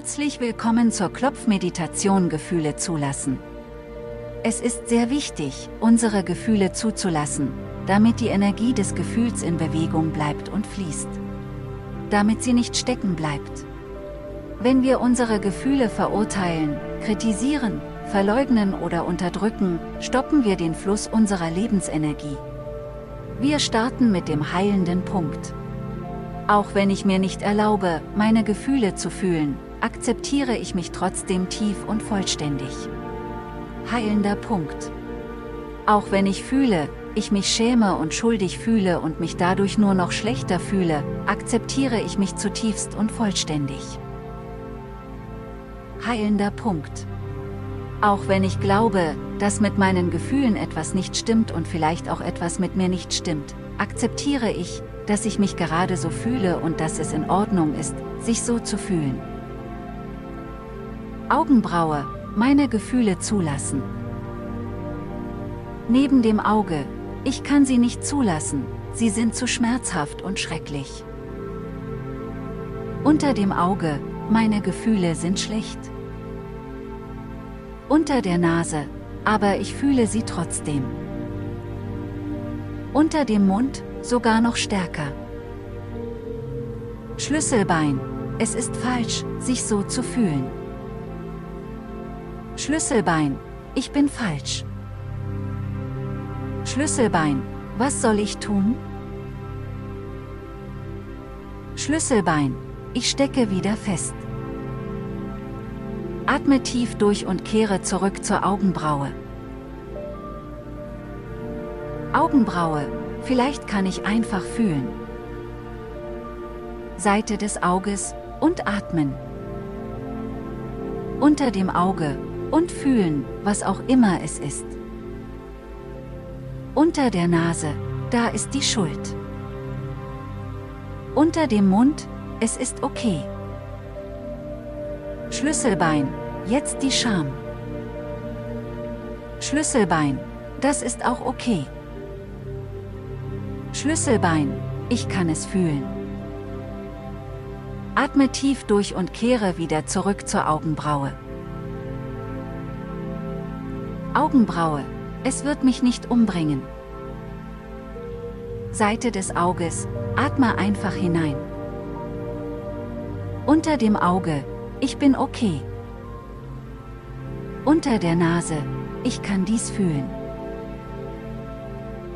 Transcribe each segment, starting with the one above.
Herzlich willkommen zur Klopfmeditation Gefühle zulassen. Es ist sehr wichtig, unsere Gefühle zuzulassen, damit die Energie des Gefühls in Bewegung bleibt und fließt. Damit sie nicht stecken bleibt. Wenn wir unsere Gefühle verurteilen, kritisieren, verleugnen oder unterdrücken, stoppen wir den Fluss unserer Lebensenergie. Wir starten mit dem heilenden Punkt. Auch wenn ich mir nicht erlaube, meine Gefühle zu fühlen, akzeptiere ich mich trotzdem tief und vollständig. Heilender Punkt. Auch wenn ich fühle, ich mich schäme und schuldig fühle und mich dadurch nur noch schlechter fühle, akzeptiere ich mich zutiefst und vollständig. Heilender Punkt. Auch wenn ich glaube, dass mit meinen Gefühlen etwas nicht stimmt und vielleicht auch etwas mit mir nicht stimmt, akzeptiere ich, dass ich mich gerade so fühle und dass es in Ordnung ist, sich so zu fühlen. Augenbraue, meine Gefühle zulassen. Neben dem Auge, ich kann sie nicht zulassen, sie sind zu schmerzhaft und schrecklich. Unter dem Auge, meine Gefühle sind schlecht. Unter der Nase, aber ich fühle sie trotzdem. Unter dem Mund, sogar noch stärker. Schlüsselbein, es ist falsch, sich so zu fühlen. Schlüsselbein, ich bin falsch. Schlüsselbein, was soll ich tun? Schlüsselbein, ich stecke wieder fest. Atme tief durch und kehre zurück zur Augenbraue. Augenbraue, vielleicht kann ich einfach fühlen. Seite des Auges und atmen. Unter dem Auge und fühlen, was auch immer es ist. Unter der Nase, da ist die Schuld. Unter dem Mund, es ist okay. Schlüsselbein, jetzt die Scham. Schlüsselbein, das ist auch okay. Schlüsselbein, ich kann es fühlen. Atme tief durch und kehre wieder zurück zur Augenbraue. Augenbraue, es wird mich nicht umbringen. Seite des Auges, atme einfach hinein. Unter dem Auge, ich bin okay. Unter der Nase, ich kann dies fühlen.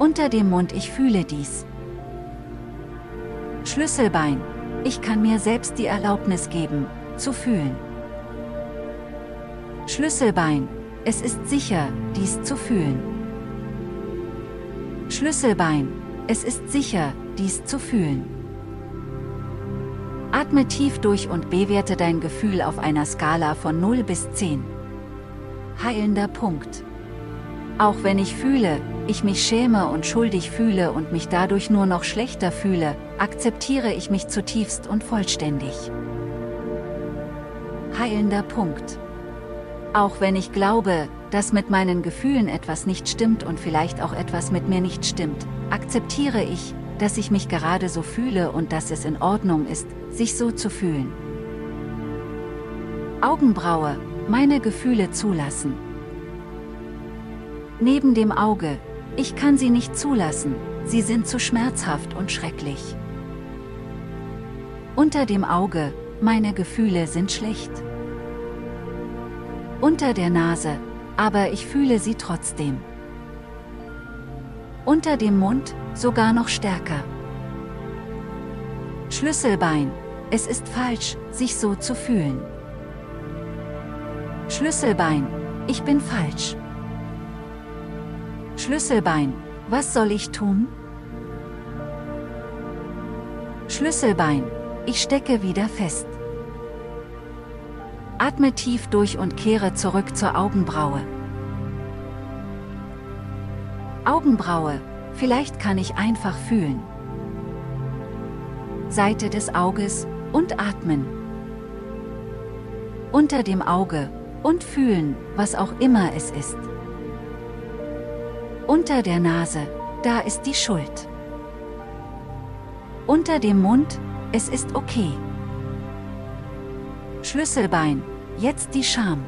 Unter dem Mund, ich fühle dies. Schlüsselbein, ich kann mir selbst die Erlaubnis geben, zu fühlen. Schlüsselbein, es ist sicher, dies zu fühlen. Schlüsselbein, es ist sicher, dies zu fühlen. Atme tief durch und bewerte dein Gefühl auf einer Skala von 0 bis 10. Heilender Punkt. Auch wenn ich fühle, ich mich schäme und schuldig fühle und mich dadurch nur noch schlechter fühle, akzeptiere ich mich zutiefst und vollständig. Heilender Punkt. Auch wenn ich glaube, dass mit meinen Gefühlen etwas nicht stimmt und vielleicht auch etwas mit mir nicht stimmt, akzeptiere ich, dass ich mich gerade so fühle und dass es in Ordnung ist, sich so zu fühlen. Augenbraue, meine Gefühle zulassen. Neben dem Auge, ich kann sie nicht zulassen, sie sind zu schmerzhaft und schrecklich. Unter dem Auge, meine Gefühle sind schlecht unter der Nase, aber ich fühle sie trotzdem. Unter dem Mund, sogar noch stärker. Schlüsselbein, es ist falsch, sich so zu fühlen. Schlüsselbein, ich bin falsch. Schlüsselbein, was soll ich tun? Schlüsselbein, ich stecke wieder fest. Atme tief durch und kehre zurück zur Augenbraue. Augenbraue, vielleicht kann ich einfach fühlen. Seite des Auges und atmen. Unter dem Auge und fühlen, was auch immer es ist. Unter der Nase, da ist die Schuld. Unter dem Mund, es ist okay. Schlüsselbein, jetzt die Scham.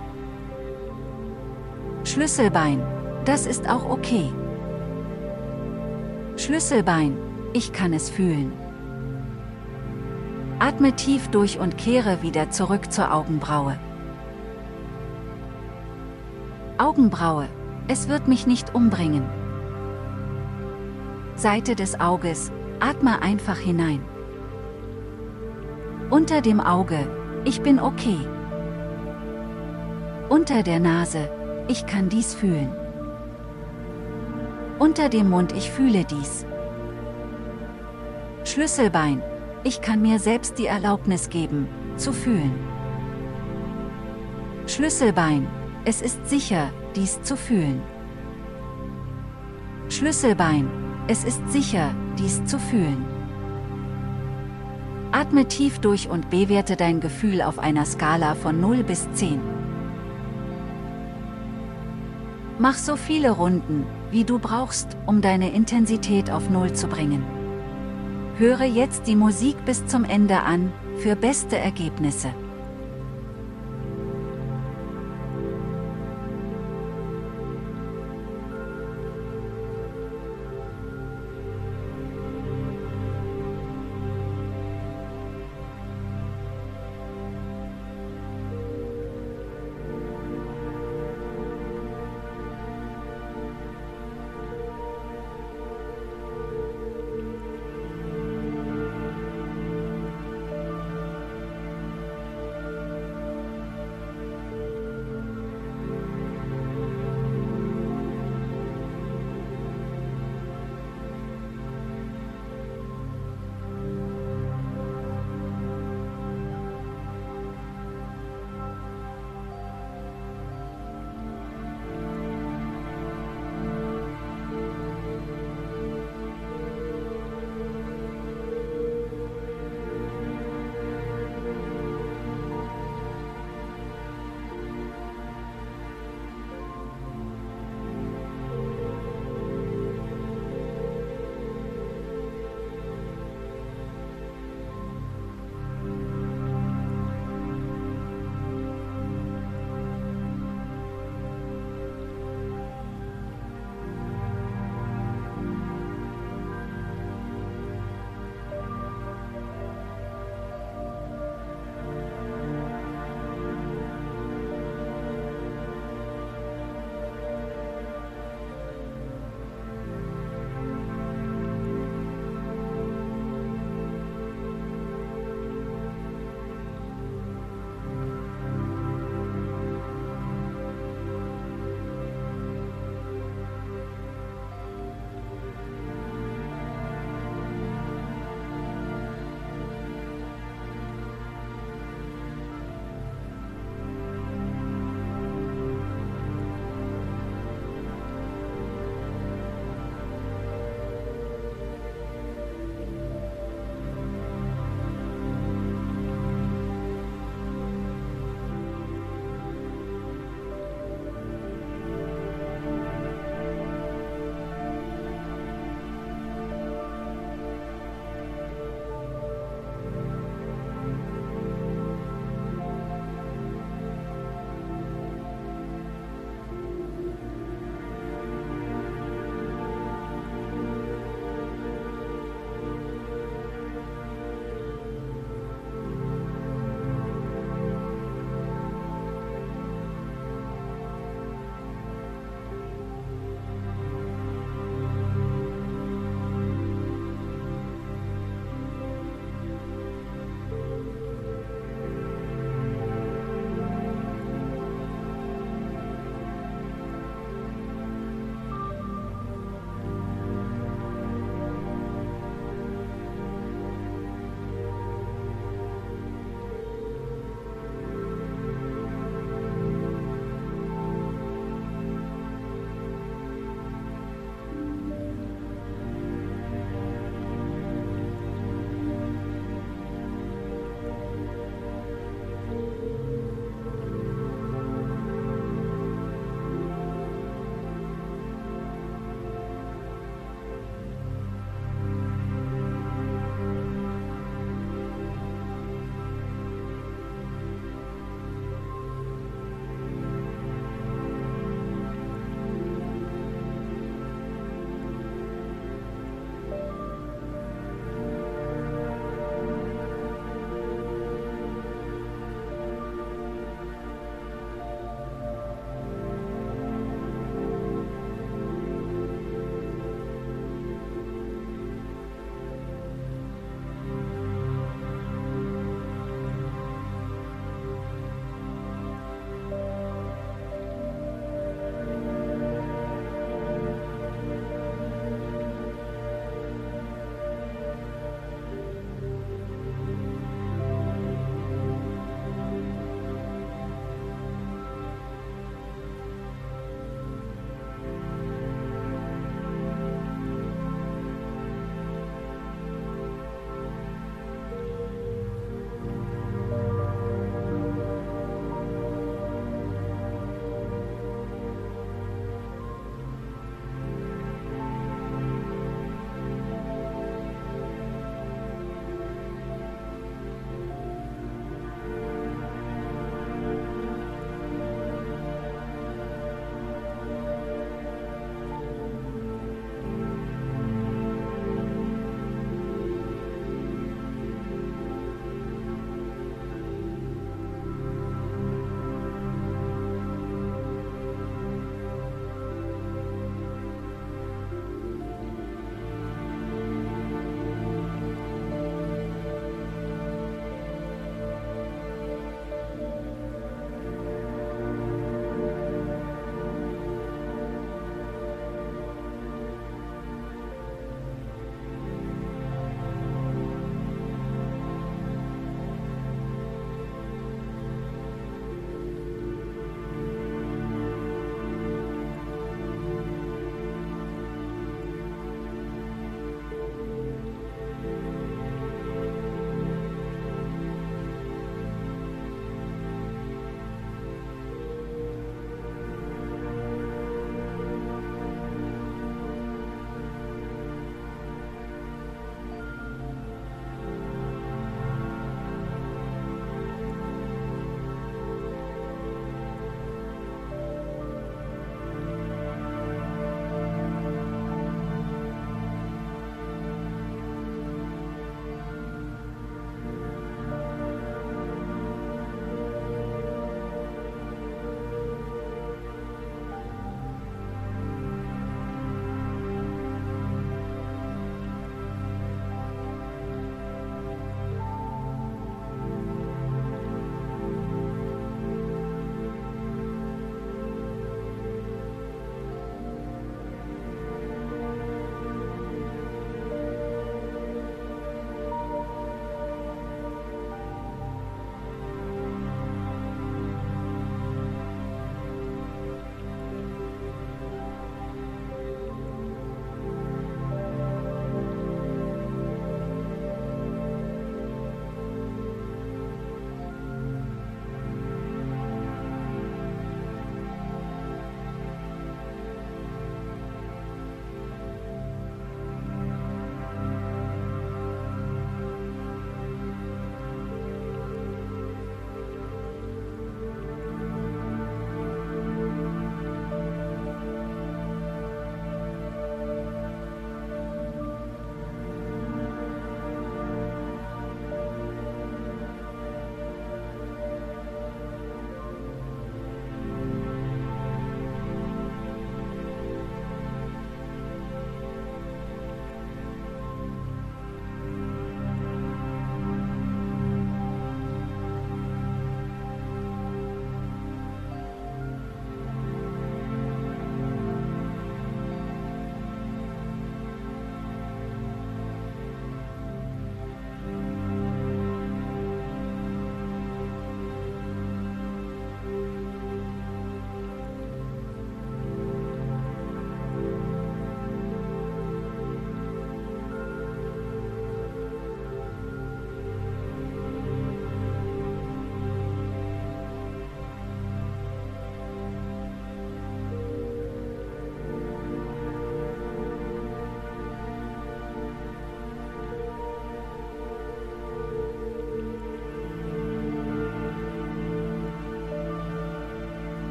Schlüsselbein, das ist auch okay. Schlüsselbein, ich kann es fühlen. Atme tief durch und kehre wieder zurück zur Augenbraue. Augenbraue, es wird mich nicht umbringen. Seite des Auges, atme einfach hinein. Unter dem Auge, ich bin okay. Unter der Nase, ich kann dies fühlen. Unter dem Mund, ich fühle dies. Schlüsselbein, ich kann mir selbst die Erlaubnis geben, zu fühlen. Schlüsselbein, es ist sicher, dies zu fühlen. Schlüsselbein, es ist sicher, dies zu fühlen. Atme tief durch und bewerte dein Gefühl auf einer Skala von 0 bis 10. Mach so viele Runden, wie du brauchst, um deine Intensität auf Null zu bringen. Höre jetzt die Musik bis zum Ende an, für beste Ergebnisse.